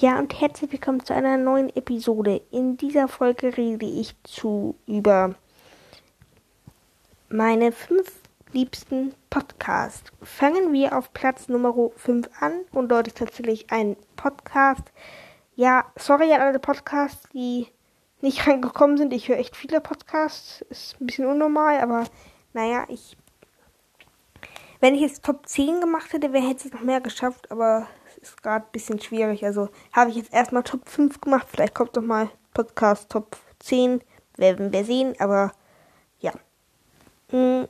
Ja, und herzlich willkommen zu einer neuen Episode. In dieser Folge rede ich zu über meine fünf liebsten Podcasts. Fangen wir auf Platz Nummer 5 an und dort ist tatsächlich ein Podcast. Ja, sorry an alle Podcasts, die nicht reingekommen sind. Ich höre echt viele Podcasts. Ist ein bisschen unnormal, aber naja, ich. Wenn ich jetzt Top 10 gemacht hätte, wäre hätte es noch mehr geschafft, aber ist gerade ein bisschen schwierig. Also habe ich jetzt erstmal Top 5 gemacht. Vielleicht kommt noch mal Podcast Top 10. Werden wir sehen. Aber ja. Mm,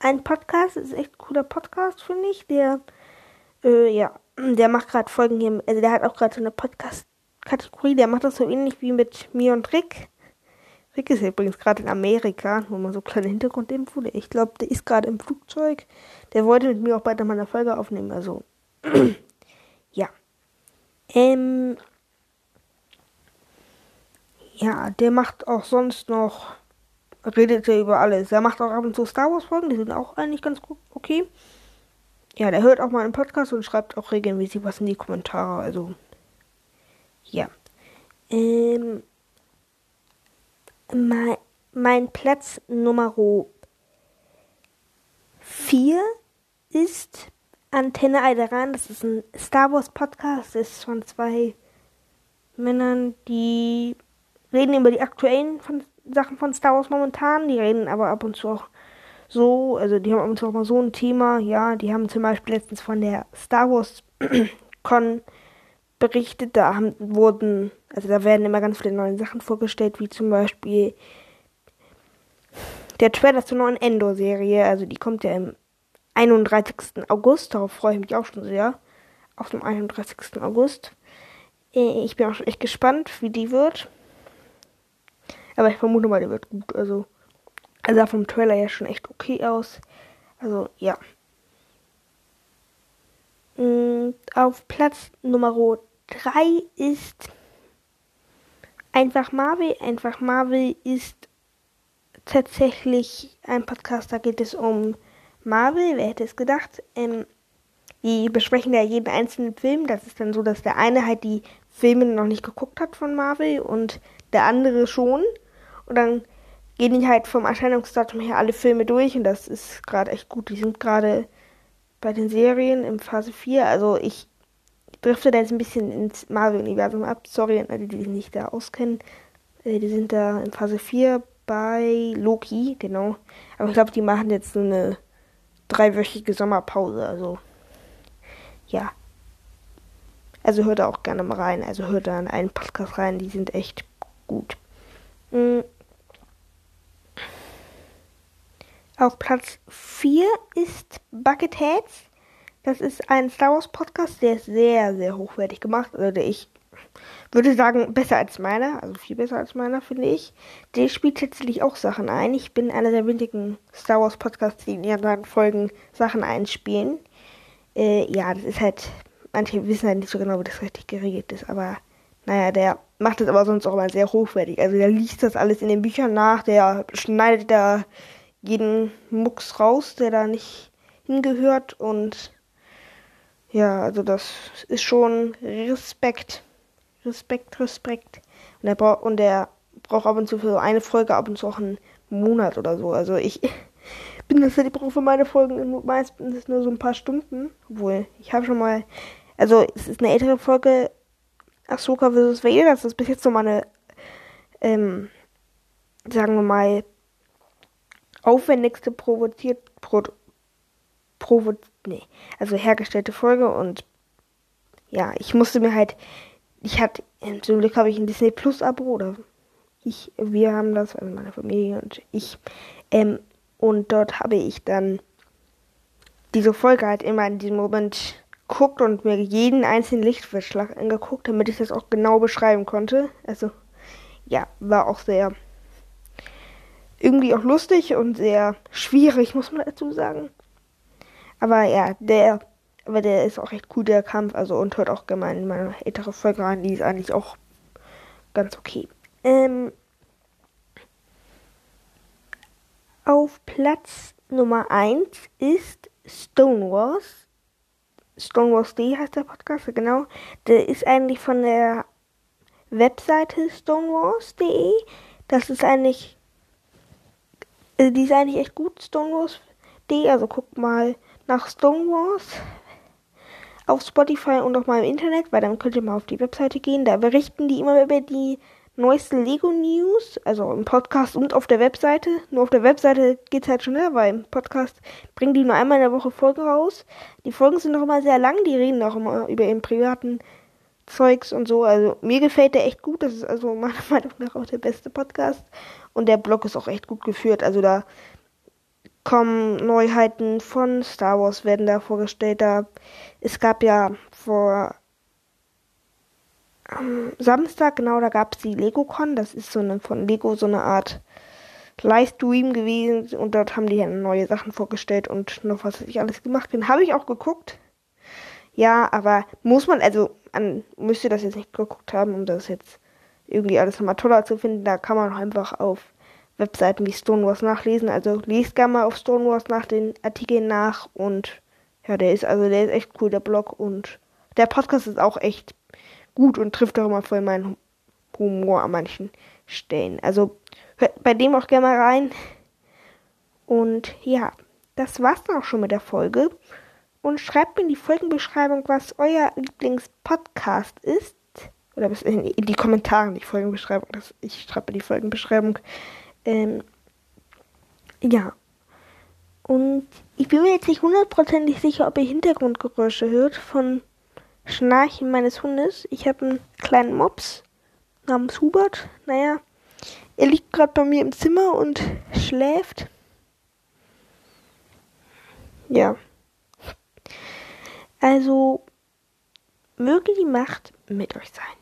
ein Podcast ist echt ein cooler Podcast, finde ich. Der, äh, ja, der macht gerade Folgen hier. Also der hat auch gerade so eine Podcast-Kategorie. Der macht das so ähnlich wie mit mir und Rick. Rick ist übrigens gerade in Amerika, wo man so kleine Hintergrundinfo. Ich glaube, der ist gerade im Flugzeug. Der wollte mit mir auch bald mal eine Folge aufnehmen. Also Ja. Ähm. Ja, der macht auch sonst noch. Redet er über alles. Er macht auch ab und zu Star Wars Folgen, die sind auch eigentlich ganz okay. Ja, der hört auch mal einen Podcast und schreibt auch regelmäßig was in die Kommentare. Also. Ja. Ähm. Mein, mein Platz Nummer 4 ist Antenne Alderan, das ist ein Star Wars Podcast, das ist von zwei Männern, die reden über die aktuellen von, Sachen von Star Wars momentan, die reden aber ab und zu auch so, also die haben ab und zu auch mal so ein Thema, ja, die haben zum Beispiel letztens von der Star Wars Con berichtet, da haben, wurden, also da werden immer ganz viele neue Sachen vorgestellt, wie zum Beispiel der Trailer zur neuen Endor-Serie, also die kommt ja im 31. August. Darauf freue ich mich auch schon sehr. Auf dem 31. August. Äh, ich bin auch schon echt gespannt, wie die wird. Aber ich vermute mal, die wird gut. Also, er sah vom Trailer ja schon echt okay aus. Also, ja. Und auf Platz Nummer 3 ist Einfach Marvel. Einfach Marvel ist tatsächlich ein Podcast, da geht es um Marvel, wer hätte es gedacht? Ähm, die besprechen ja jeden einzelnen Film. Das ist dann so, dass der eine halt die Filme noch nicht geguckt hat von Marvel und der andere schon. Und dann gehen die halt vom Erscheinungsdatum her alle Filme durch und das ist gerade echt gut. Die sind gerade bei den Serien in Phase 4. Also ich drifte da jetzt ein bisschen ins Marvel-Universum ab. Sorry an alle, die sich nicht da auskennen. Äh, die sind da in Phase 4 bei Loki, genau. Aber ich glaube, die machen jetzt so eine dreiwöchige Sommerpause. Also, ja. Also hört da auch gerne mal rein. Also hört da in einen Podcast rein. Die sind echt gut. Mhm. Auf Platz 4 ist Bucketheads. Das ist ein Star Wars Podcast, der ist sehr, sehr hochwertig gemacht. Also ich würde sagen, besser als meiner, also viel besser als meiner, finde ich. Der spielt tatsächlich auch Sachen ein. Ich bin einer der wenigen Star Wars Podcasts, die in ihren Folgen Sachen einspielen. Äh, ja, das ist halt, manche wissen halt nicht so genau, wie das richtig geregelt ist, aber naja, der macht das aber sonst auch mal sehr hochwertig. Also der liest das alles in den Büchern nach, der schneidet da jeden Mucks raus, der da nicht hingehört und ja, also das ist schon Respekt. Respekt, Respekt. Und er, braucht, und er braucht ab und zu für so eine Folge ab und zu auch einen Monat oder so. Also ich bin das ich brauche für meine Folgen meistens nur so ein paar Stunden. Obwohl, ich habe schon mal, also es ist eine ältere Folge Ahsoka vs. Vader. Das ist bis jetzt so meine, ähm, sagen wir mal, aufwendigste provoziert, pro, provo, nee, also hergestellte Folge und ja, ich musste mir halt ich hatte, zum Glück habe ich ein Disney Plus Abo oder ich, wir haben das, also meine Familie und ich. Ähm, und dort habe ich dann diese Folge halt immer in diesem Moment geguckt und mir jeden einzelnen Lichtverschlag angeguckt, damit ich das auch genau beschreiben konnte. Also, ja, war auch sehr irgendwie auch lustig und sehr schwierig, muss man dazu sagen. Aber ja, der aber der ist auch echt cool, der Kampf. Also und hört auch gemein in meine ältere Folge rein. Die ist eigentlich auch ganz okay. Ähm, auf Platz Nummer 1 ist Stonewalls. Stonewalls D heißt der Podcast, genau. Der ist eigentlich von der Webseite stonewalls.de. Das ist eigentlich, also die ist eigentlich echt gut, Stonewalls.de. Also guck mal nach Stonewalls auf Spotify und auch mal im Internet, weil dann könnt ihr mal auf die Webseite gehen. Da berichten die immer über die neueste Lego News, also im Podcast und auf der Webseite. Nur auf der Webseite geht's halt schneller, weil im Podcast bringen die nur einmal in der Woche Folgen raus. Die Folgen sind noch immer sehr lang, die reden auch immer über ihren privaten Zeugs und so. Also mir gefällt der echt gut. Das ist also meiner Meinung nach auch der beste Podcast. Und der Blog ist auch echt gut geführt. Also da kommen Neuheiten von Star Wars werden da vorgestellt. Da es gab ja vor am Samstag, genau, da gab es die LegoCon. Das ist so eine von Lego so eine Art Livestream gewesen und dort haben die ja neue Sachen vorgestellt und noch was ich alles gemacht bin. Habe ich auch geguckt. Ja, aber muss man, also man müsste das jetzt nicht geguckt haben, um das jetzt irgendwie alles nochmal toller zu finden. Da kann man einfach auf Webseiten wie Stonewars nachlesen. Also lest gerne mal auf Stonewars nach den Artikeln nach und ja, der ist also der ist echt cool, der Blog und der Podcast ist auch echt gut und trifft auch immer voll meinen Humor an manchen Stellen. Also hört bei dem auch gerne mal rein. Und ja, das war's dann auch schon mit der Folge. Und schreibt mir in die Folgenbeschreibung, was euer Lieblingspodcast ist. Oder in die Kommentare, die Folgenbeschreibung. Das, ich schreibe die Folgenbeschreibung. Ähm, ja. Und ich bin mir jetzt nicht hundertprozentig sicher, ob ihr Hintergrundgeräusche hört von Schnarchen meines Hundes. Ich habe einen kleinen Mops namens Hubert. Naja, er liegt gerade bei mir im Zimmer und schläft. Ja. Also, möge die Macht mit euch sein.